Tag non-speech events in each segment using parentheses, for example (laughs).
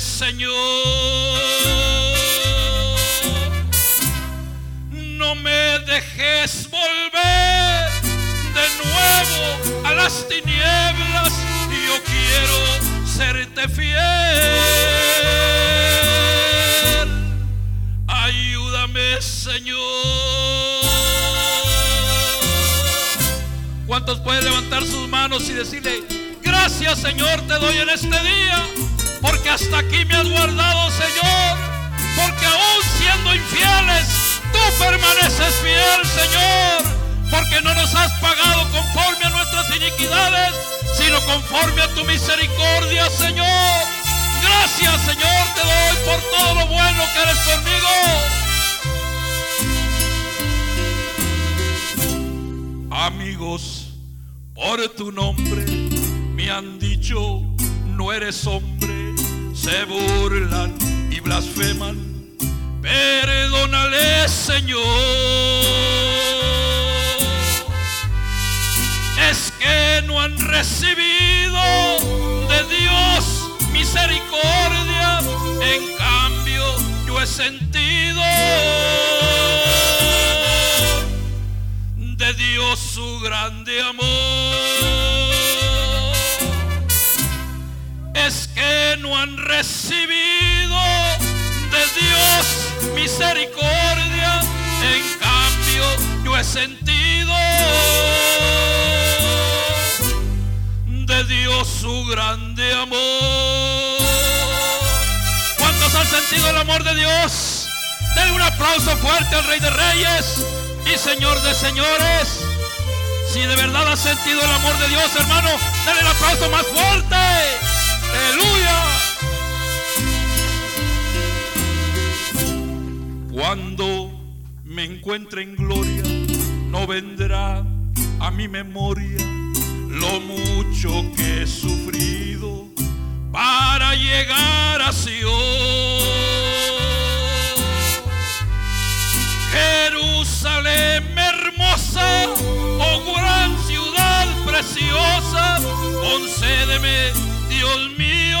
Señor. No me dejes volver de nuevo a las tinieblas. Yo quiero serte fiel. Ayúdame, Señor. ¿Cuántos pueden levantar sus manos y decirle, gracias Señor te doy en este día? Porque hasta aquí me has guardado, Señor. Porque aún siendo infieles, tú permaneces fiel, Señor. Porque no nos has pagado conforme a nuestras iniquidades, sino conforme a tu misericordia, Señor. Gracias, Señor, te doy por todo lo bueno que eres conmigo. Amigos, por tu nombre me han dicho, no eres hombre, se burlan y blasfeman. Perdónale, Señor. Es que no han recibido de Dios misericordia, en cambio yo he sentido de Dios su grande amor. Es que no han recibido de Dios misericordia, en cambio yo he sentido de Dios su grande amor. ¿Cuántos han sentido el amor de Dios? Denle un aplauso fuerte al Rey de Reyes y Señor de Señores. Si de verdad has sentido el amor de Dios, hermano, denle el aplauso más fuerte. Cuando me encuentre en gloria, no vendrá a mi memoria lo mucho que he sufrido para llegar a Sion. Jerusalén hermosa, oh gran ciudad preciosa, concédeme, Dios mío,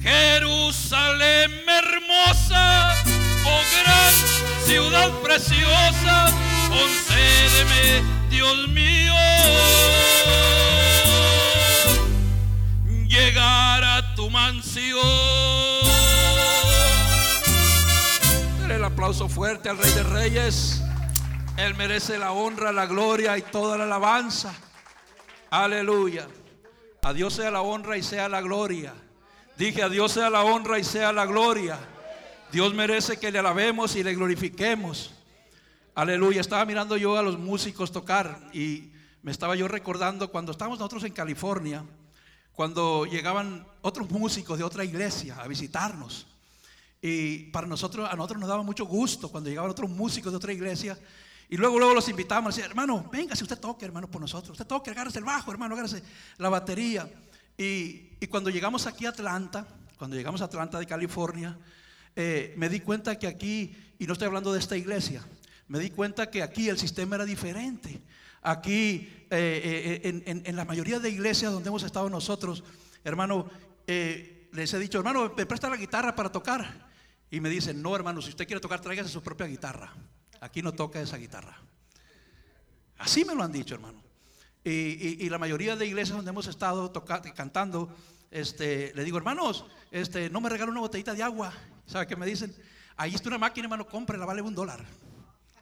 Jerusalén hermosa, oh gran ciudad preciosa, concédeme, Dios mío, llegar a tu mansión. Dale el aplauso fuerte al Rey de Reyes. Él merece la honra, la gloria y toda la alabanza. Aleluya. A Dios sea la honra y sea la gloria. Dije, a Dios sea la honra y sea la gloria. Dios merece que le alabemos y le glorifiquemos. Aleluya. Estaba mirando yo a los músicos tocar y me estaba yo recordando cuando estábamos nosotros en California, cuando llegaban otros músicos de otra iglesia a visitarnos. Y para nosotros, a nosotros nos daba mucho gusto cuando llegaban otros músicos de otra iglesia. Y luego, luego los invitamos, decía, hermano, venga, si usted toque, hermano, por nosotros. Usted toque, agárrese el bajo, hermano, agárrese la batería. Y, y, cuando llegamos aquí a Atlanta, cuando llegamos a Atlanta de California, eh, me di cuenta que aquí, y no estoy hablando de esta iglesia, me di cuenta que aquí el sistema era diferente. Aquí, eh, eh, en, en, en, la mayoría de iglesias donde hemos estado nosotros, hermano, les he dicho, hermano, me presta la guitarra para tocar. Y me dicen, no, hermano, si usted quiere tocar, tráigase su propia guitarra. Aquí no toca esa guitarra. Así me lo han dicho, hermano. Y, la mayoría de iglesias donde hemos estado tocando, cantando, este, le digo, hermanos, este, no me regalen una botellita de agua. ¿Sabe qué me dicen? Ahí está una máquina, hermano, cómprela, vale un dólar.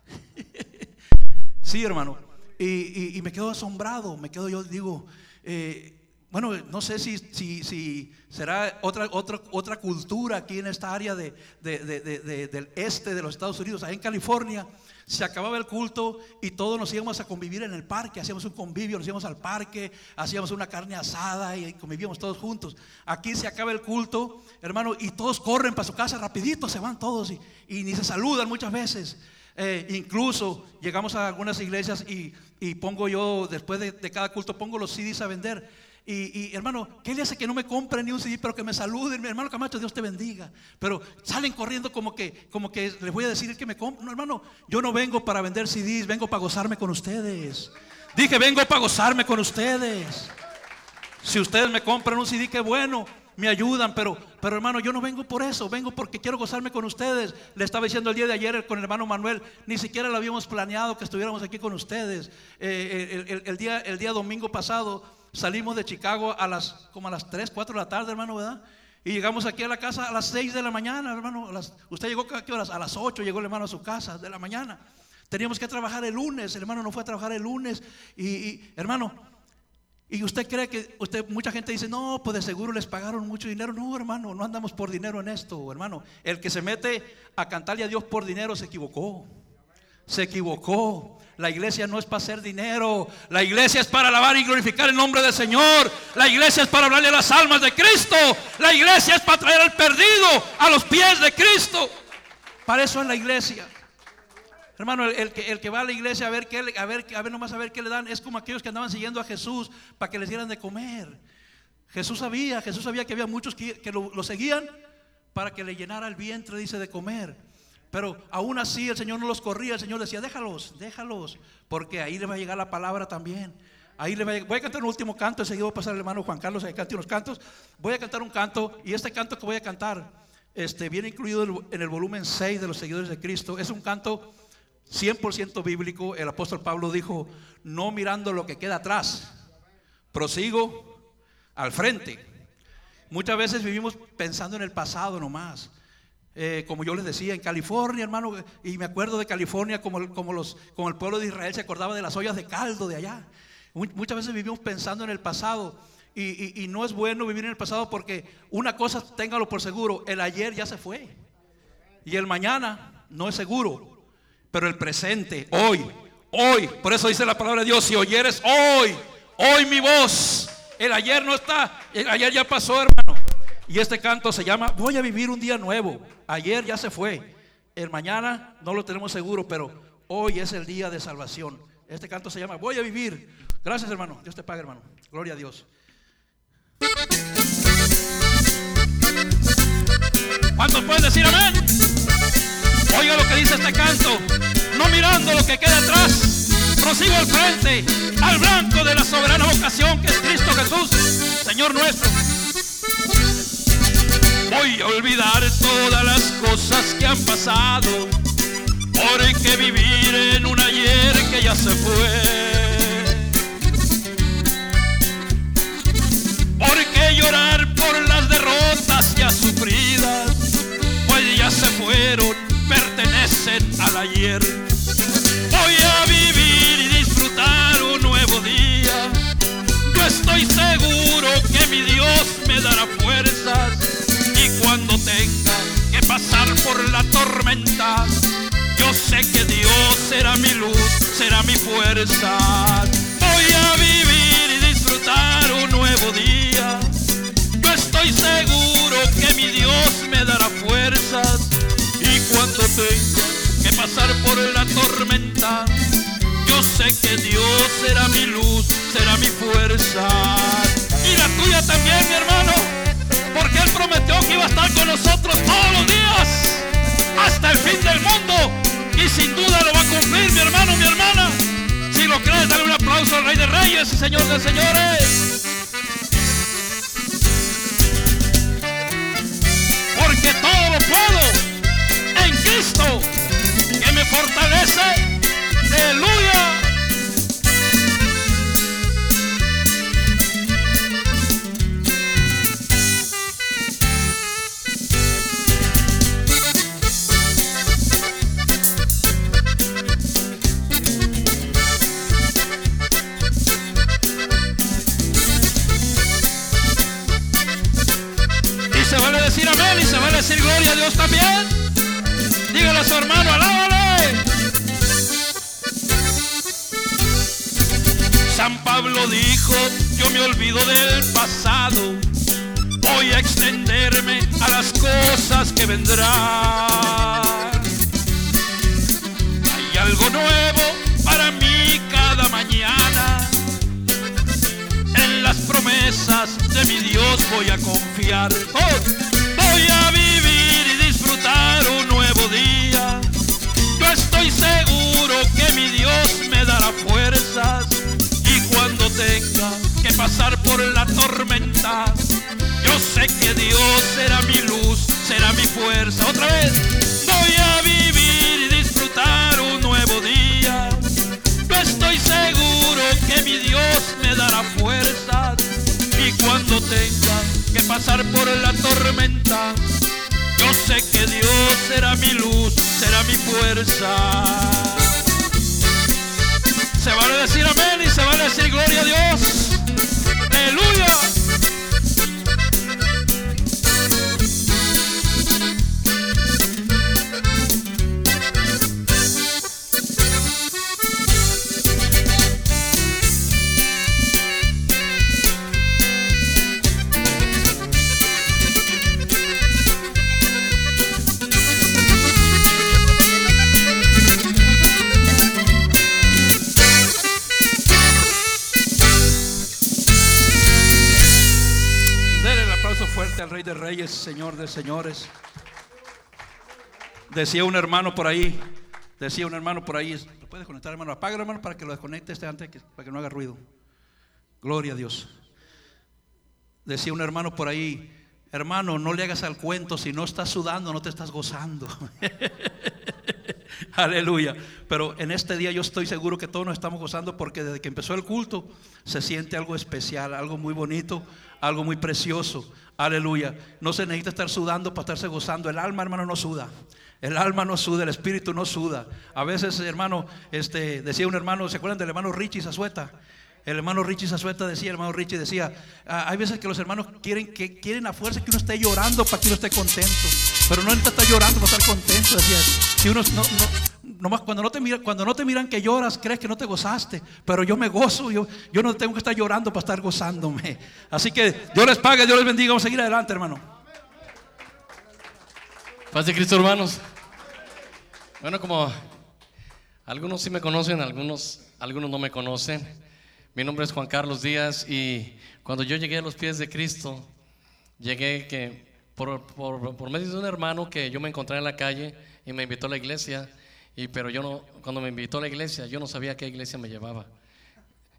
(laughs) sí, hermano. Y, y, me quedo asombrado, me quedo yo, digo, eh, bueno, no sé si, si, si será otra, otra, otra cultura aquí en esta área de, de, de, del este de los Estados Unidos, ahí en California. Se acababa el culto y todos nos íbamos a convivir en el parque, hacíamos un convivio, nos íbamos al parque, hacíamos una carne asada y convivíamos todos juntos. Aquí se acaba el culto, hermano, y todos corren para su casa rapidito, se van todos y, ni se saludan muchas veces. Eh, incluso llegamos a algunas iglesias y, y pongo yo, después de, de, cada culto, pongo los CDs a vender. Y, hermano, ¿qué le hace que no me compre ni un CD, pero que me saluden? Mi hermano Camacho, Dios te bendiga. Pero salen corriendo como que, como que les voy a decir que me compre. No, hermano, yo no vengo para vender CDs, vengo para gozarme con ustedes. Dije, vengo para gozarme con ustedes. Si ustedes me compran un CD, qué bueno, me ayudan, pero, pero hermano, yo no vengo por eso, vengo porque quiero gozarme con ustedes. Le estaba diciendo el día de ayer con el hermano Manuel, ni siquiera lo habíamos planeado que estuviéramos aquí con ustedes. Eh, el, día, el día domingo pasado salimos de Chicago a las, como a las 3, 4 de la tarde, hermano, ¿verdad? Y llegamos aquí a la casa a las 6 de la mañana, hermano. ¿Usted llegó a qué horas? A las 8 llegó el hermano a su casa de la mañana. Teníamos que trabajar el lunes, hermano no fue a trabajar el lunes. y hermano, y usted cree que usted mucha gente dice, "No, pues de seguro les pagaron mucho dinero." No, hermano, no andamos por dinero en esto, hermano. El que se mete a cantarle a Dios por dinero se equivocó. Se equivocó. La iglesia no es para hacer dinero. La iglesia es para alabar y glorificar el nombre del Señor. La iglesia es para hablarle a las almas de Cristo. La iglesia es para traer al perdido a los pies de Cristo. Para eso es la iglesia. Hermano, el, que, el, que, va a la iglesia a ver, qué, a, ver, a ver nomás a ver qué le dan, es como aquellos que andaban siguiendo a Jesús para que les dieran de comer. Jesús sabía, Jesús sabía que había muchos que, lo, seguían para que le llenara el vientre, dice, de comer. Pero aún así el Señor no los corría, el Señor decía, déjalos, déjalos, porque ahí le va a llegar la palabra también. Ahí le voy a, voy a cantar un último canto, enseguida voy a pasar al hermano Juan Carlos a que cante unos cantos. Voy a cantar un canto y este canto que voy a cantar este, viene incluido en el volumen 6 de los seguidores de Cristo. Es un canto 100% bíblico, el apóstol Pablo dijo, no mirando lo que queda atrás, prosigo al frente. Muchas veces vivimos pensando en el pasado nomás. Eh, como yo les decía, en California, hermano, y me acuerdo de California como, los, como el pueblo de Israel se acordaba de las ollas de caldo de allá. Muchas veces vivimos pensando en el pasado y, y no es bueno vivir en el pasado porque una cosa, téngalo por seguro, el ayer ya se fue y el mañana no es seguro. Pero el presente, hoy, hoy, por eso dice la palabra de Dios, si oyeres hoy, hoy mi voz, el ayer no está, el ayer ya pasó, hermano. Y este canto se llama Voy a vivir un día nuevo. Ayer ya se fue. El mañana no lo tenemos seguro, pero hoy es el día de salvación. Este canto se llama Voy a vivir. Gracias, hermano. Dios te pague, hermano. Gloria a Dios. ¿Cuántos pueden decir amén? Oiga lo que dice este canto. No mirando lo que queda atrás, prosigo al frente, al blanco de la soberana vocación que es Cristo Jesús, Señor nuestro. Voy a olvidar todas las cosas que han pasado, porque vivir en un ayer que ya se fue. Porque llorar por las derrotas ya sufridas, pues ya se fueron pertenecen al ayer. Voy a vivir y disfrutar un nuevo día. Yo estoy seguro que mi Dios me dará fuerzas y cuando tenga que pasar por la tormenta, yo sé que Dios será mi luz, será mi fuerza. Voy a vivir y disfrutar un nuevo día. Yo estoy seguro que mi Dios me dará fuerzas cuando tenga que pasar por la tormenta, yo sé que Dios será mi luz, será mi fuerza. Y la tuya también, mi hermano, porque Él prometió que iba a estar con nosotros todos los días, hasta el fin del mundo. Y sin duda lo va a cumplir, mi hermano, mi hermana. Si lo crees, dale un aplauso al Rey de Reyes y Señor de Señores. Porque todo lo puedo Cristo que me fortalece. Aleluya. Gloria a Dios también. Dígale a su hermano, alábale. San Pablo dijo, yo me olvido del pasado, voy a extenderme a las cosas que vendrán. Hay algo nuevo para mí cada mañana en las promesas de mi Dios voy a confiar. Oh, voy a vivir un nuevo día. Yo estoy seguro que mi Dios me dará fuerzas y cuando tenga que pasar por la tormenta, yo sé que Dios será mi luz, será mi fuerza. Otra vez, voy a vivir y disfrutar un nuevo día. Yo estoy seguro que mi Dios me dará fuerzas y cuando tenga que pasar por la tormenta, yo sé que Dios será mi luz, será mi fuerza. Se vale decir amén y se vale decir gloria a Dios. Aleluya. Señor de Señores. Decía un hermano por ahí, decía un hermano por ahí, ¿lo puedes conectar hermano? Apaga hermano para que lo desconecte este antes, para que no haga ruido. Gloria a Dios. Decía un hermano por ahí, hermano, no le hagas al cuento, si no estás sudando, no te estás gozando. (laughs) Aleluya. Pero en este día yo estoy seguro que todos nos estamos gozando porque desde que empezó el culto se siente algo especial, algo muy bonito, algo muy precioso. Aleluya. No se necesita estar sudando para estarse gozando. El alma, hermano, no suda. El alma no suda, el espíritu no suda. A veces, hermano, este, decía un hermano, ¿se acuerdan del hermano Richie Zazueta? El hermano Richie Zazueta decía, el hermano Richie decía, "Ah, hay veces que los hermanos quieren que quieren a fuerza que uno esté llorando para que uno esté contento, pero no necesita estar llorando para estar contento, decía. Si uno no, no- nomás cuando no te mira, cuando no te miran que lloras, crees que no te gozaste, pero yo me gozo, yo, yo no tengo que estar llorando para estar gozándome. Así que Dios les pague, Dios les bendiga, vamos a seguir adelante, hermano. Paz de Cristo, hermanos. Bueno, como algunos sí me conocen, algunos, algunos no me conocen. Mi nombre es Juan Carlos Díaz y cuando yo llegué a los pies de Cristo, llegué que por- por medio de un hermano que yo me encontré en la calle y me invitó a la iglesia, y, pero yo no, cuando me invitó a la iglesia, yo no sabía a qué iglesia me llevaba.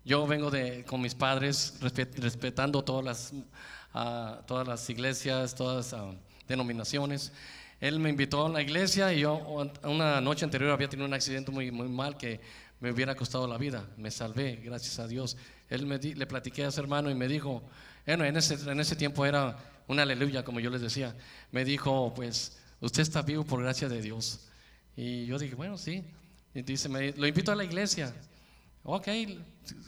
Yo vengo de, con mis padres respe- respetando todas las, ah, todas las iglesias, todas las ah, denominaciones. Él me invitó a la iglesia y yo una noche anterior había tenido un accidente muy, muy mal que me hubiera costado la vida. Me salvé, gracias a Dios. Él me di- le platiqué a ese hermano y me dijo, bueno, en ese, en ese tiempo era una aleluya, como yo les decía. Me dijo, pues, usted está vivo por gracia de Dios. Y yo dije, bueno, sí. Y dice, me- lo invito a la iglesia. Ok,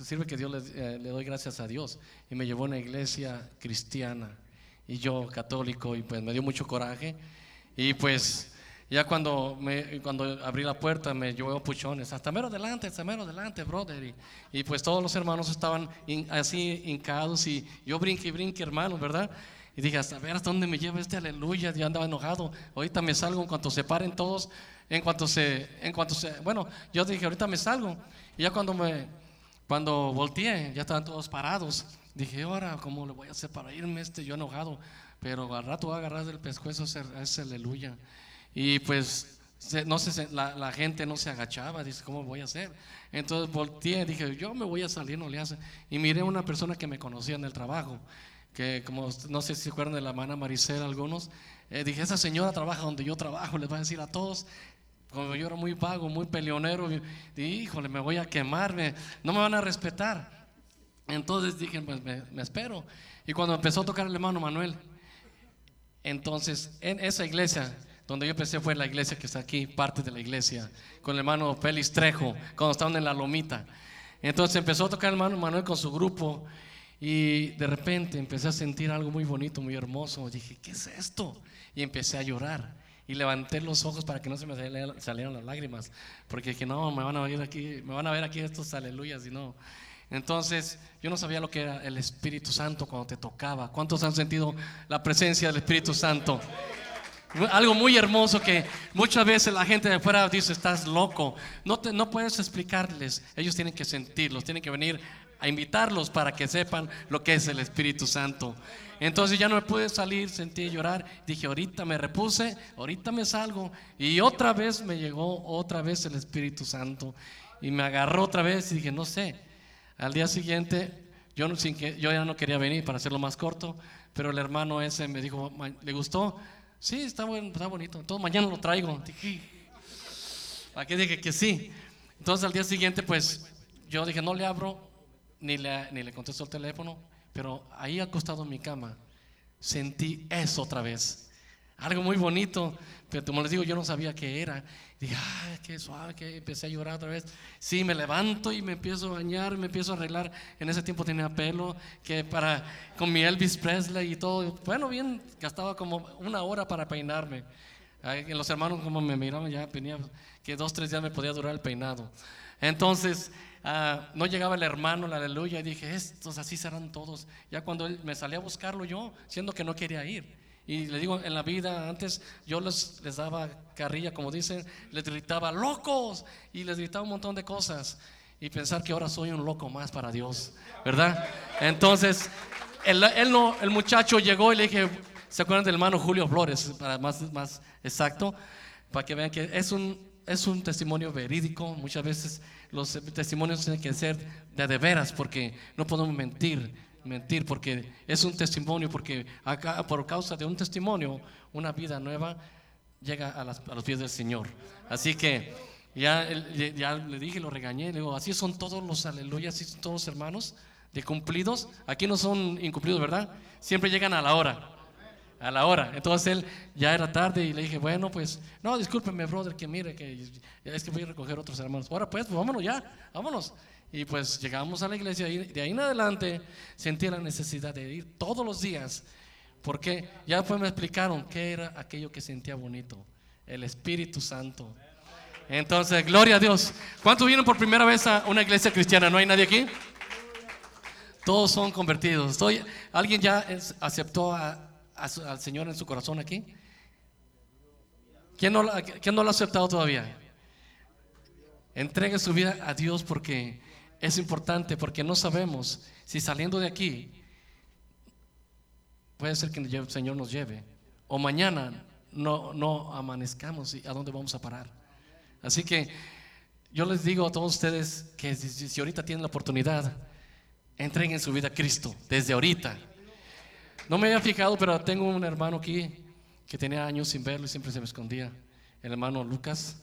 sirve que Dios le, eh, le doy gracias a Dios. Y me llevó a una iglesia cristiana y yo católico y pues me dio mucho coraje. Y pues ya cuando, me, cuando abrí la puerta me llevó puchones, hasta mero adelante, hasta mero adelante, brother. Y, y, pues todos los hermanos estaban hin- así hincados y yo brinque y brinque, hermanos, ¿verdad? Y dije, hasta ver hasta dónde me lleva este aleluya, ya andaba enojado. Ahorita me salgo en cuanto se paren todos, en cuanto se, en cuanto se, bueno, yo dije, ahorita me salgo. Y ya cuando me, cuando volteé, ya estaban todos parados. Dije, ahora, ¿cómo le voy a hacer para irme este yo enojado? Pero al rato voy a agarrar del pescuezo ese aleluya. Y pues, no se- la, la gente no se agachaba. Dice, ¿cómo voy a hacer? Entonces volteé, dije, yo me voy a salir, no le hace. Y miré una persona que me conocía en el trabajo, que como, no sé si se acuerdan de la hermana Maricela algunos. Eh, dije, esa señora trabaja donde yo trabajo, les va a decir a todos. Como yo era muy vago, muy peleonero, dije, híjole, me voy a quemar, me- no me van a respetar. Entonces dije, pues me, me espero. Y cuando empezó a tocar el hermano Manuel, entonces en esa iglesia donde yo empecé fue la iglesia que está aquí, parte de la iglesia, con el hermano Félix Trejo, cuando estaban en la lomita. Entonces empezó a tocar el hermano Manuel con su grupo y de repente empecé a sentir algo muy bonito, muy hermoso. Dije, ¿qué es esto? Y empecé a llorar. Y levanté los ojos para que no se me salieran, las lágrimas, porque dije, no, me van a ver aquí, me van a ver aquí estos aleluyas y no. Entonces, yo no sabía lo que era el Espíritu Santo cuando te tocaba. ¿Cuántos han sentido la presencia del Espíritu Santo? Algo muy hermoso que muchas veces la gente de afuera dice, estás loco. No, te, no puedes explicarles, ellos tienen que sentirlos, tienen que venir a invitarlos para que sepan lo que es el Espíritu Santo. Entonces ya no me pude salir, sentí llorar. Dije, ahorita me repuse, ahorita me salgo. Y otra vez me llegó otra vez el Espíritu Santo. Y me agarró otra vez y dije, no sé. Al día siguiente, yo, sin que, yo ya no quería venir para hacerlo más corto, pero el hermano ese me dijo, ¿le gustó? Sí, está, bueno, está bonito. Entonces mañana lo traigo. Dije, qué dije que sí. Entonces al día siguiente, pues yo dije, no le abro, ni le, ni le contesto el teléfono, pero ahí acostado en mi cama, sentí eso otra vez. Algo muy bonito, pero como les digo, yo no sabía qué era. Dije, ay, qué suave, que empecé a llorar otra vez. Sí, me levanto y me empiezo a bañar, me empiezo a arreglar. En ese tiempo tenía pelo, que para, con mi Elvis Presley y todo. Bueno, bien, gastaba como una hora para peinarme. Los hermanos como me miraban ya venía que dos, tres días me podía durar el peinado. Entonces, ah, no llegaba el hermano, la aleluya, y dije, estos así serán todos. Ya cuando él me salí a buscarlo yo, siendo que no quería ir. Y le digo, en la vida antes yo les, les daba carrilla, como dicen, les gritaba, locos, y les gritaba un montón de cosas. Y pensar que ahora soy un loco más para Dios, ¿verdad? Entonces, él, no, el muchacho llegó y le dije, ¿se acuerdan del hermano Julio Flores? Para más, más exacto, para que vean que es un, es un testimonio verídico. Muchas veces los testimonios tienen que ser de de veras, porque no podemos mentir mentir porque es un testimonio, porque acá, por causa de un testimonio, una vida nueva llega a, los pies del Señor. Así que ya, ya le dije, lo regañé, le digo, así son todos los aleluyas, así son todos los hermanos de cumplidos. Aquí no son incumplidos, ¿verdad? Siempre llegan a la hora. A la hora. Entonces él ya era tarde y le dije, bueno, pues, no, discúlpeme, brother, que mire, que es que voy a recoger otros hermanos. Ahora pues, pues vámonos ya, vámonos. Y pues llegamos a la iglesia y de ahí en adelante sentí la necesidad de ir todos los días. Porque ya después me explicaron qué era aquello que sentía bonito. El Espíritu Santo. Entonces, gloria a Dios. ¿Cuántos vienen por primera vez a una iglesia cristiana? ¿No hay nadie aquí? Todos son convertidos. Estoy, ¿Alguien ya aceptó al Señor en su corazón aquí? ¿Quién no, ¿Quién no lo ha aceptado todavía? Entregue su vida a Dios porque es importante porque no sabemos si saliendo de aquí puede ser que el Señor nos lleve o mañana no, no amanezcamos y a dónde vamos a parar. Así que yo les digo a todos ustedes que si, ahorita tienen la oportunidad, entreguen su vida a Cristo desde ahorita. No me había fijado, pero tengo un hermano aquí que tenía años sin verlo y siempre se me escondía. El hermano Lucas.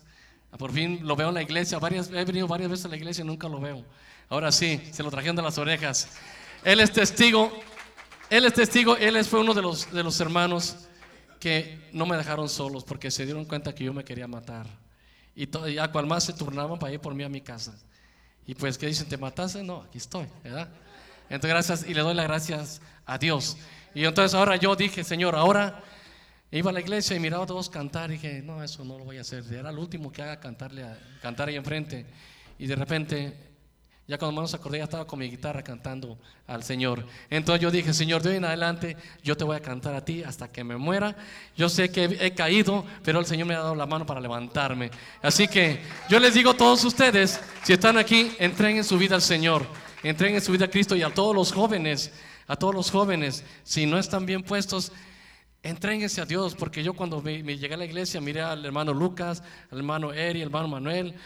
Por fin lo veo en la iglesia. Varias, he venido varias veces a la iglesia y nunca lo veo. Ahora sí, se lo trajeron de las orejas. Él es testigo. Él es testigo. Él fue uno de los, de los hermanos que no me dejaron solos porque se dieron cuenta que yo me quería matar. Y ya cual más se turnaban para ir por mí a mi casa. Y pues, ¿qué dicen? ¿Te mataste? No, aquí estoy, ¿verdad? Entonces, gracias. Y le doy las gracias a Dios. Y entonces ahora yo dije, Señor, ahora Iba a la iglesia y miraba a todos cantar y dije, no, eso no lo voy a hacer. Era el último que haga cantarle a, cantar ahí enfrente. Y de repente, ya cuando menos acordé, ya estaba con mi guitarra cantando al Señor. Entonces yo dije, Señor, de hoy en adelante yo te voy a cantar a ti hasta que me muera. Yo sé que he caído, pero el Señor me ha dado la mano para levantarme. Así que yo les digo a todos ustedes, si están aquí, entreguen su vida al Señor. Entreguen su vida a Cristo y a todos los jóvenes, a todos los jóvenes, si no están bien puestos, Entréguense a Dios, porque yo cuando me, llegué a la iglesia miré al hermano Lucas, al hermano Eri, al hermano Manuel,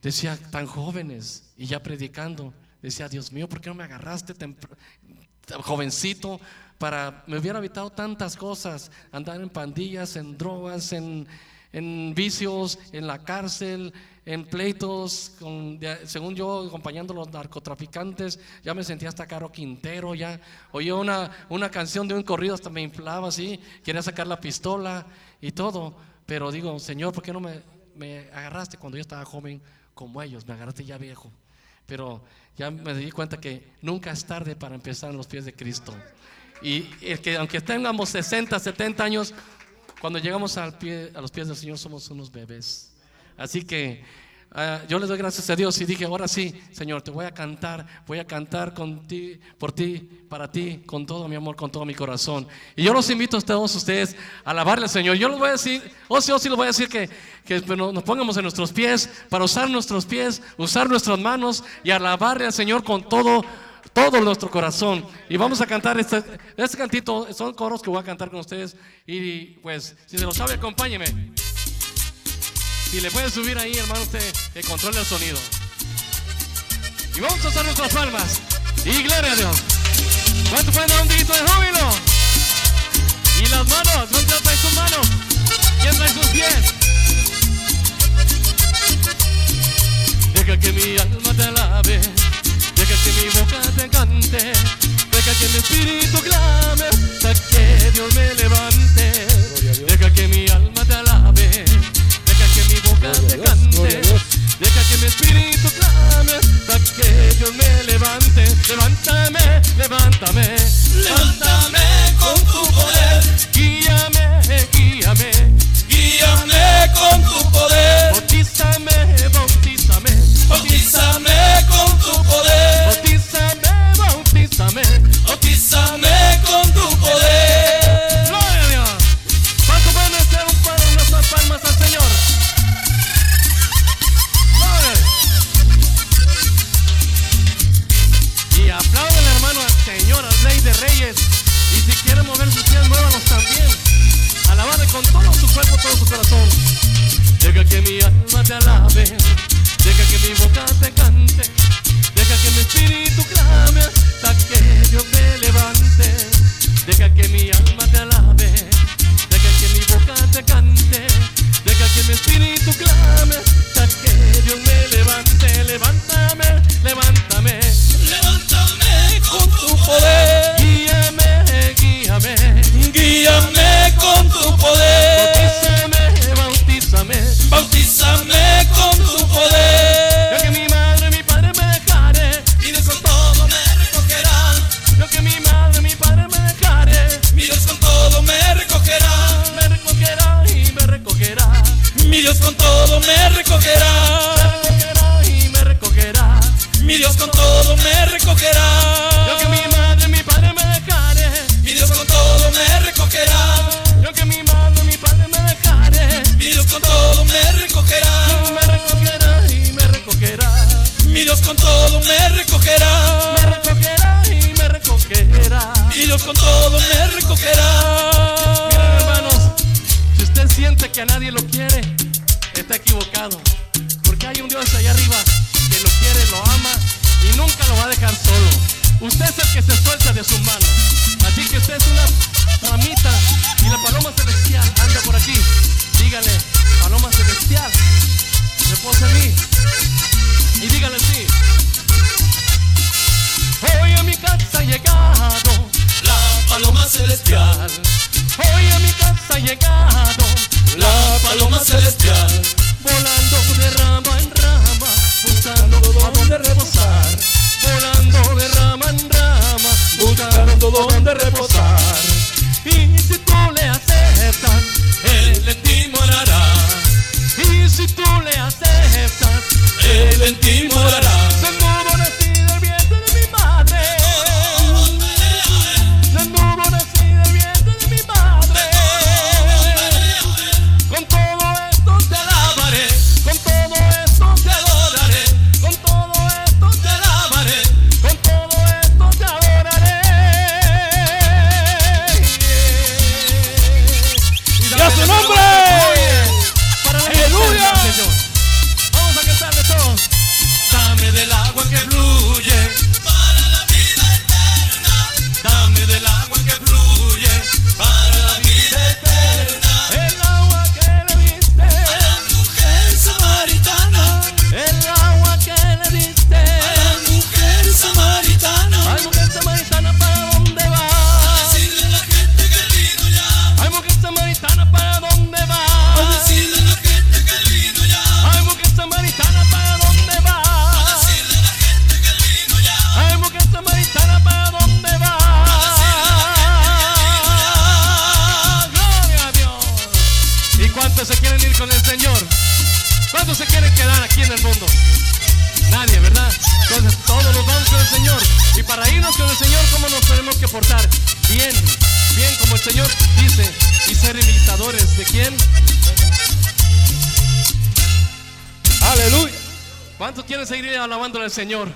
decía, tan jóvenes, y ya predicando, decía, Dios mío, ¿por qué no me agarraste tan jovencito? Para, me hubiera evitado tantas cosas, andar en pandillas, en drogas, en, en vicios, en la cárcel, en pleitos, con, según yo, acompañando a los narcotraficantes, ya me sentía hasta Caro Quintero, ya oía una, una canción de un corrido, hasta me inflaba así, quería sacar la pistola y todo, pero digo, Señor, ¿por qué no me, me agarraste cuando yo estaba joven como ellos? Me agarraste ya viejo, pero ya me di cuenta que nunca es tarde para empezar en los pies de Cristo. Y el que aunque tengamos 60, 70 años, cuando llegamos al pie, a los pies del Señor somos unos bebés. Así que ah, yo les doy gracias a Dios y dije, ahora sí, Señor, te voy a cantar, voy a cantar con ti, por ti, para ti, con todo mi amor, con todo mi corazón. Y yo los invito a todos ustedes a alabarle al Señor. Yo les voy a decir, o sí, o sí les voy a decir que, que nos pongamos en nuestros pies para usar nuestros pies, usar nuestras manos y alabarle al Señor con todo todo nuestro corazón. Y vamos a cantar este, este cantito, son coros que voy a cantar con ustedes. Y pues, si se lo sabe, acompáñeme. Si le pueden subir ahí, hermano, usted que controle el sonido. Y vamos a usar nuestras palmas. Y gloria a Dios. ¿Cuánto pueden dar un dedito de júbilo? Y las manos, ¿dónde trae sus manos? ¿Quién trae sus pies? Deja que mi con todo me recogerás. en el mundo? Nadie, ¿verdad? Entonces todos nos vamos con el Señor. Y para irnos con el Señor, ¿cómo nos tenemos que portar? Bien, bien, como el Señor dice, y ser imitadores de quién? Aleluya. ¿Cuántos quieren seguir alabando al Señor?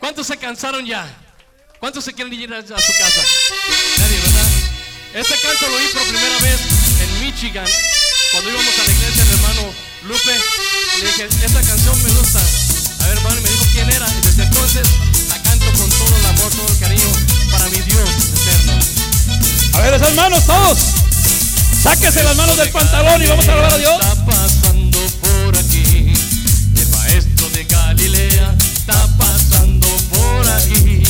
¿Cuántos se cansaron ya? ¿Cuántos se quieren ir a, su casa? Este canto lo oí por primera vez en Michigan, cuando íbamos a la iglesia del hermano Lupe le dije, esta canción me gusta. A ver, hermano, y me dijo quién era. Y desde entonces la canto con todo el amor, todo el cariño para mi Dios eterno. A ver, esas manos todos. Sáquese las manos del pantalón y vamos a alabar a Dios. Está pasando por aquí. El maestro de Galilea está pasando por aquí.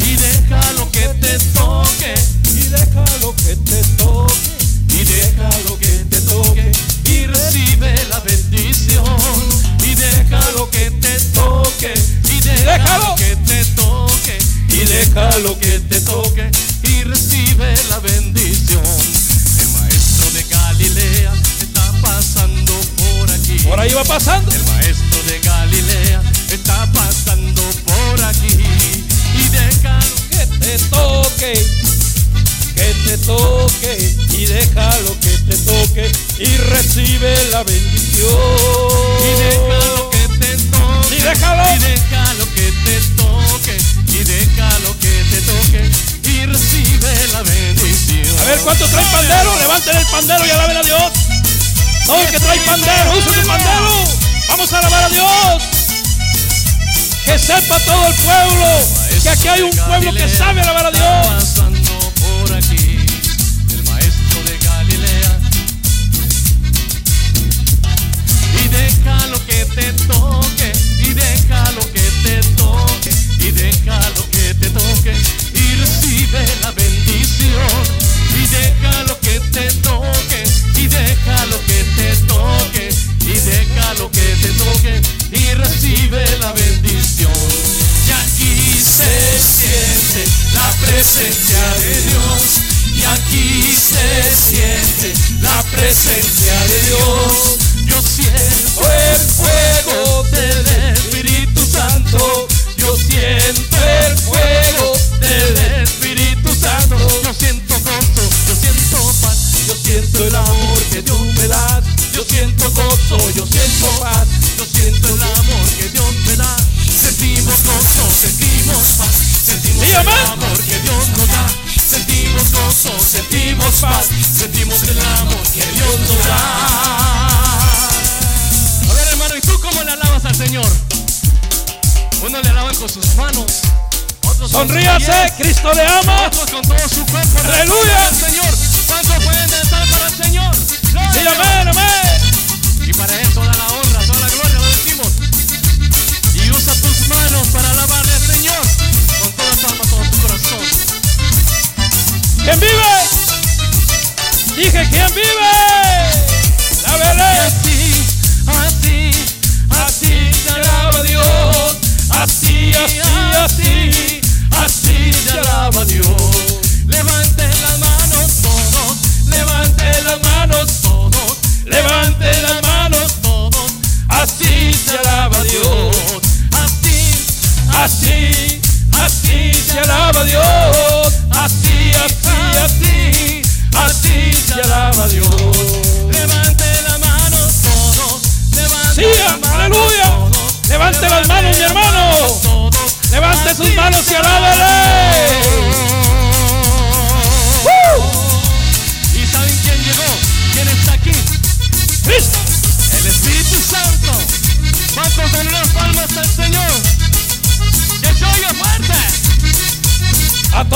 Y déjalo que te toque. Y déjalo que te toque. Y déjalo que te toque. Y recibe la bendición. Y déjalo que te toque. Y déjalo Déjalo. que te toque. Y déjalo que te toque. Y recibe la bendición. El maestro de Galilea está pasando por aquí. Por ahí va pasando. El maestro de Galilea está pasando por aquí. Y déjalo Que te toque. Que te toque. Y déjalo que te toque. Y recibe la bendición. Y déjalo que te toque. Y déjalo. Y déjalo que te toque. Y déjalo que te toque. Y recibe la bendición. A ver, ¿cuántos traen pandero? Levanten el pandero y alaben a Dios. Todo el que trae pandero, usa su pandero. Vamos a alabar a Dios. Que sepa todo el pueblo que aquí hay un pueblo que sabe alabar a Dios. pasando por aquí. Te toque. Y déjalo que te toque. Y déjalo que te toque. Y recibe la bendición.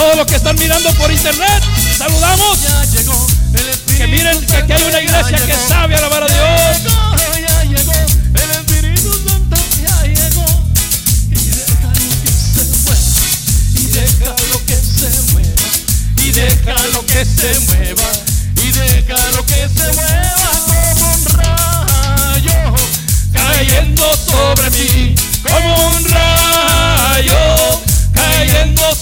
Todos los que están mirando por internet, saludamos. Que miren que aquí hay una iglesia que sabe alabar a Dios. ya llegó, el Espíritu Santo ya llegó. Y déjalo que se mueva. Y déjalo que se mueva. Y déjalo que se mueva. Y déjalo que se mueva como un rayo. Cayendo sobre mí como un rayo. Cayendo sobre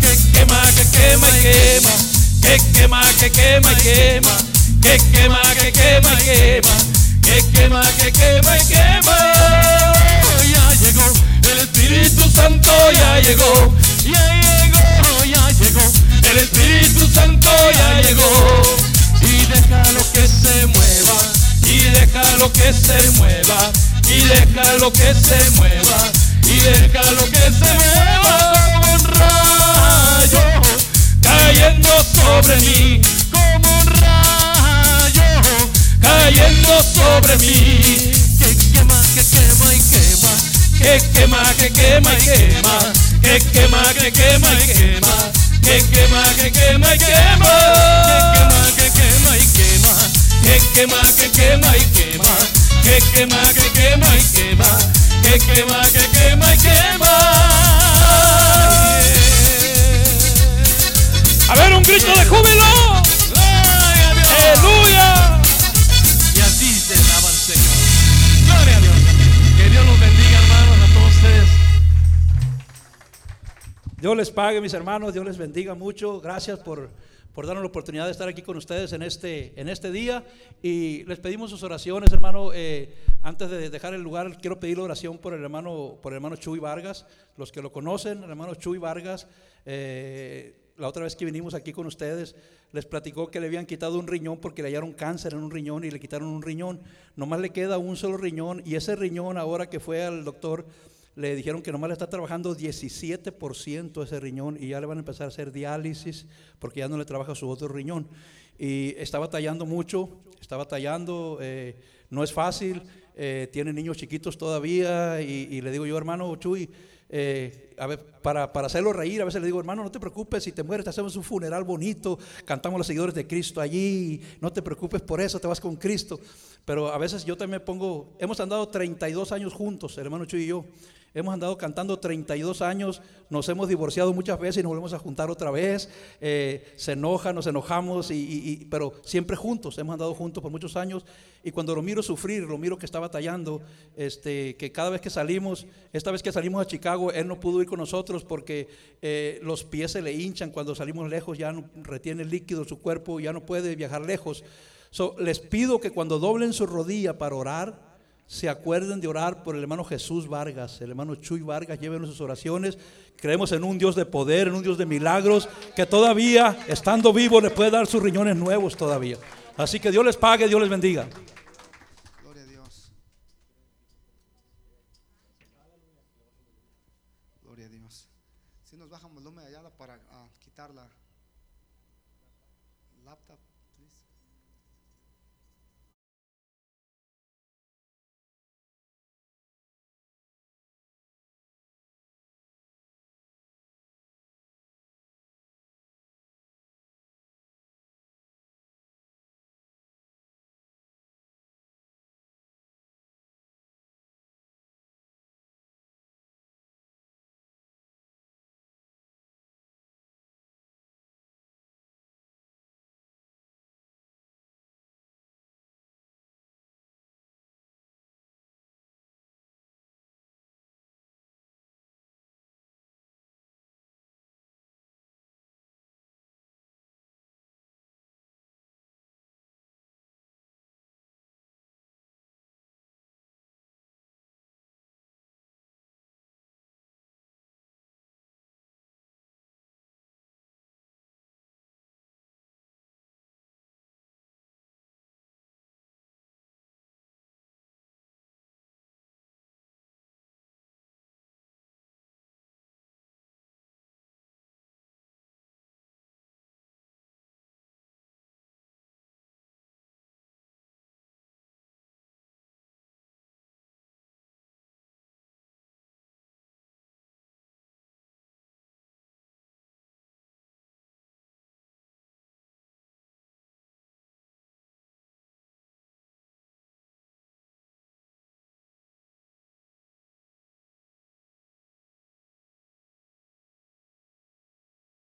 Que quema, que quema y quema. Que quema, que quema y quema. Que quema, que quema y quema. Que quema, que quema y quema. Ya llegó el Espíritu Santo ya llegó. Ya llegó, ya llegó. El Espíritu Santo ya llegó. Y déjalo que se mueva. Y déjalo que se mueva. Y déjalo que se mueva. Y déjalo que se mueva como rayo cayendo sobre mí, como un rayo cayendo sobre mí, que quema, que quema y quema, que quema, que quema y quema, que quema, que quema y quema, que quema, que quema y quema, que quema, que quema y quema, que quema, que quema y quema, que quema, que quema y quema, que quema, que quema y quema. A ver, un grito de júbilo. Gloria a Dios. Aleluya. Y así se alaba al Señor. Gloria a Dios. Que Dios los bendiga, hermanos, a todos ustedes. Dios les pague, mis hermanos, Dios les bendiga mucho. Gracias por, por darnos la oportunidad de estar aquí con ustedes en este, en este día. Y les pedimos sus oraciones, hermano. Eh, antes de dejar el lugar, quiero pedir la oración por el hermano, por el hermano Chuy Vargas. Los que lo conocen, el hermano Chuy Vargas. eh, la otra vez que vinimos aquí con ustedes, les platicó que le habían quitado un riñón porque le hallaron cáncer en un riñón y le quitaron un riñón. Nomás le queda un solo riñón y ese riñón ahora que fue al doctor le dijeron que nomás le está trabajando 17% ese riñón y ya le van a empezar a hacer diálisis porque ya no le trabaja su otro riñón. Y está batallando mucho, está batallando, eh, no es fácil, eh, tiene niños chiquitos todavía y, y le digo yo, hermano Chuy, eh, para, para hacerlo reír, a veces le digo, hermano, no te preocupes, si te mueres, te hacemos un funeral bonito, cantamos los seguidores de Cristo allí, no te preocupes por eso, te vas con Cristo. Pero a veces yo también pongo, hemos andado 32 años juntos, el hermano Chuy y yo. Hemos andado cantando 32 años, nos hemos divorciado muchas veces y nos volvemos a juntar otra vez. eh, se enoja, nos enojamos, y, y- y- pero siempre juntos, hemos andado juntos por muchos años. Y cuando lo miro sufrir, lo miro que está batallando, este, que cada vez que salimos, esta vez que salimos a Chicago, él no pudo ir con nosotros porque eh, los pies se le hinchan cuando salimos lejos, ya no retiene líquido su cuerpo, ya no puede viajar lejos. So, les pido que cuando doblen su rodilla para orar, se acuerden de orar por el hermano Jesús Vargas, el hermano Chuy Vargas, lleven sus oraciones. Creemos en un Dios de poder, en un Dios de milagros, que todavía, estando vivo, le puede dar sus riñones nuevos todavía. Así que Dios les pague, Dios les bendiga.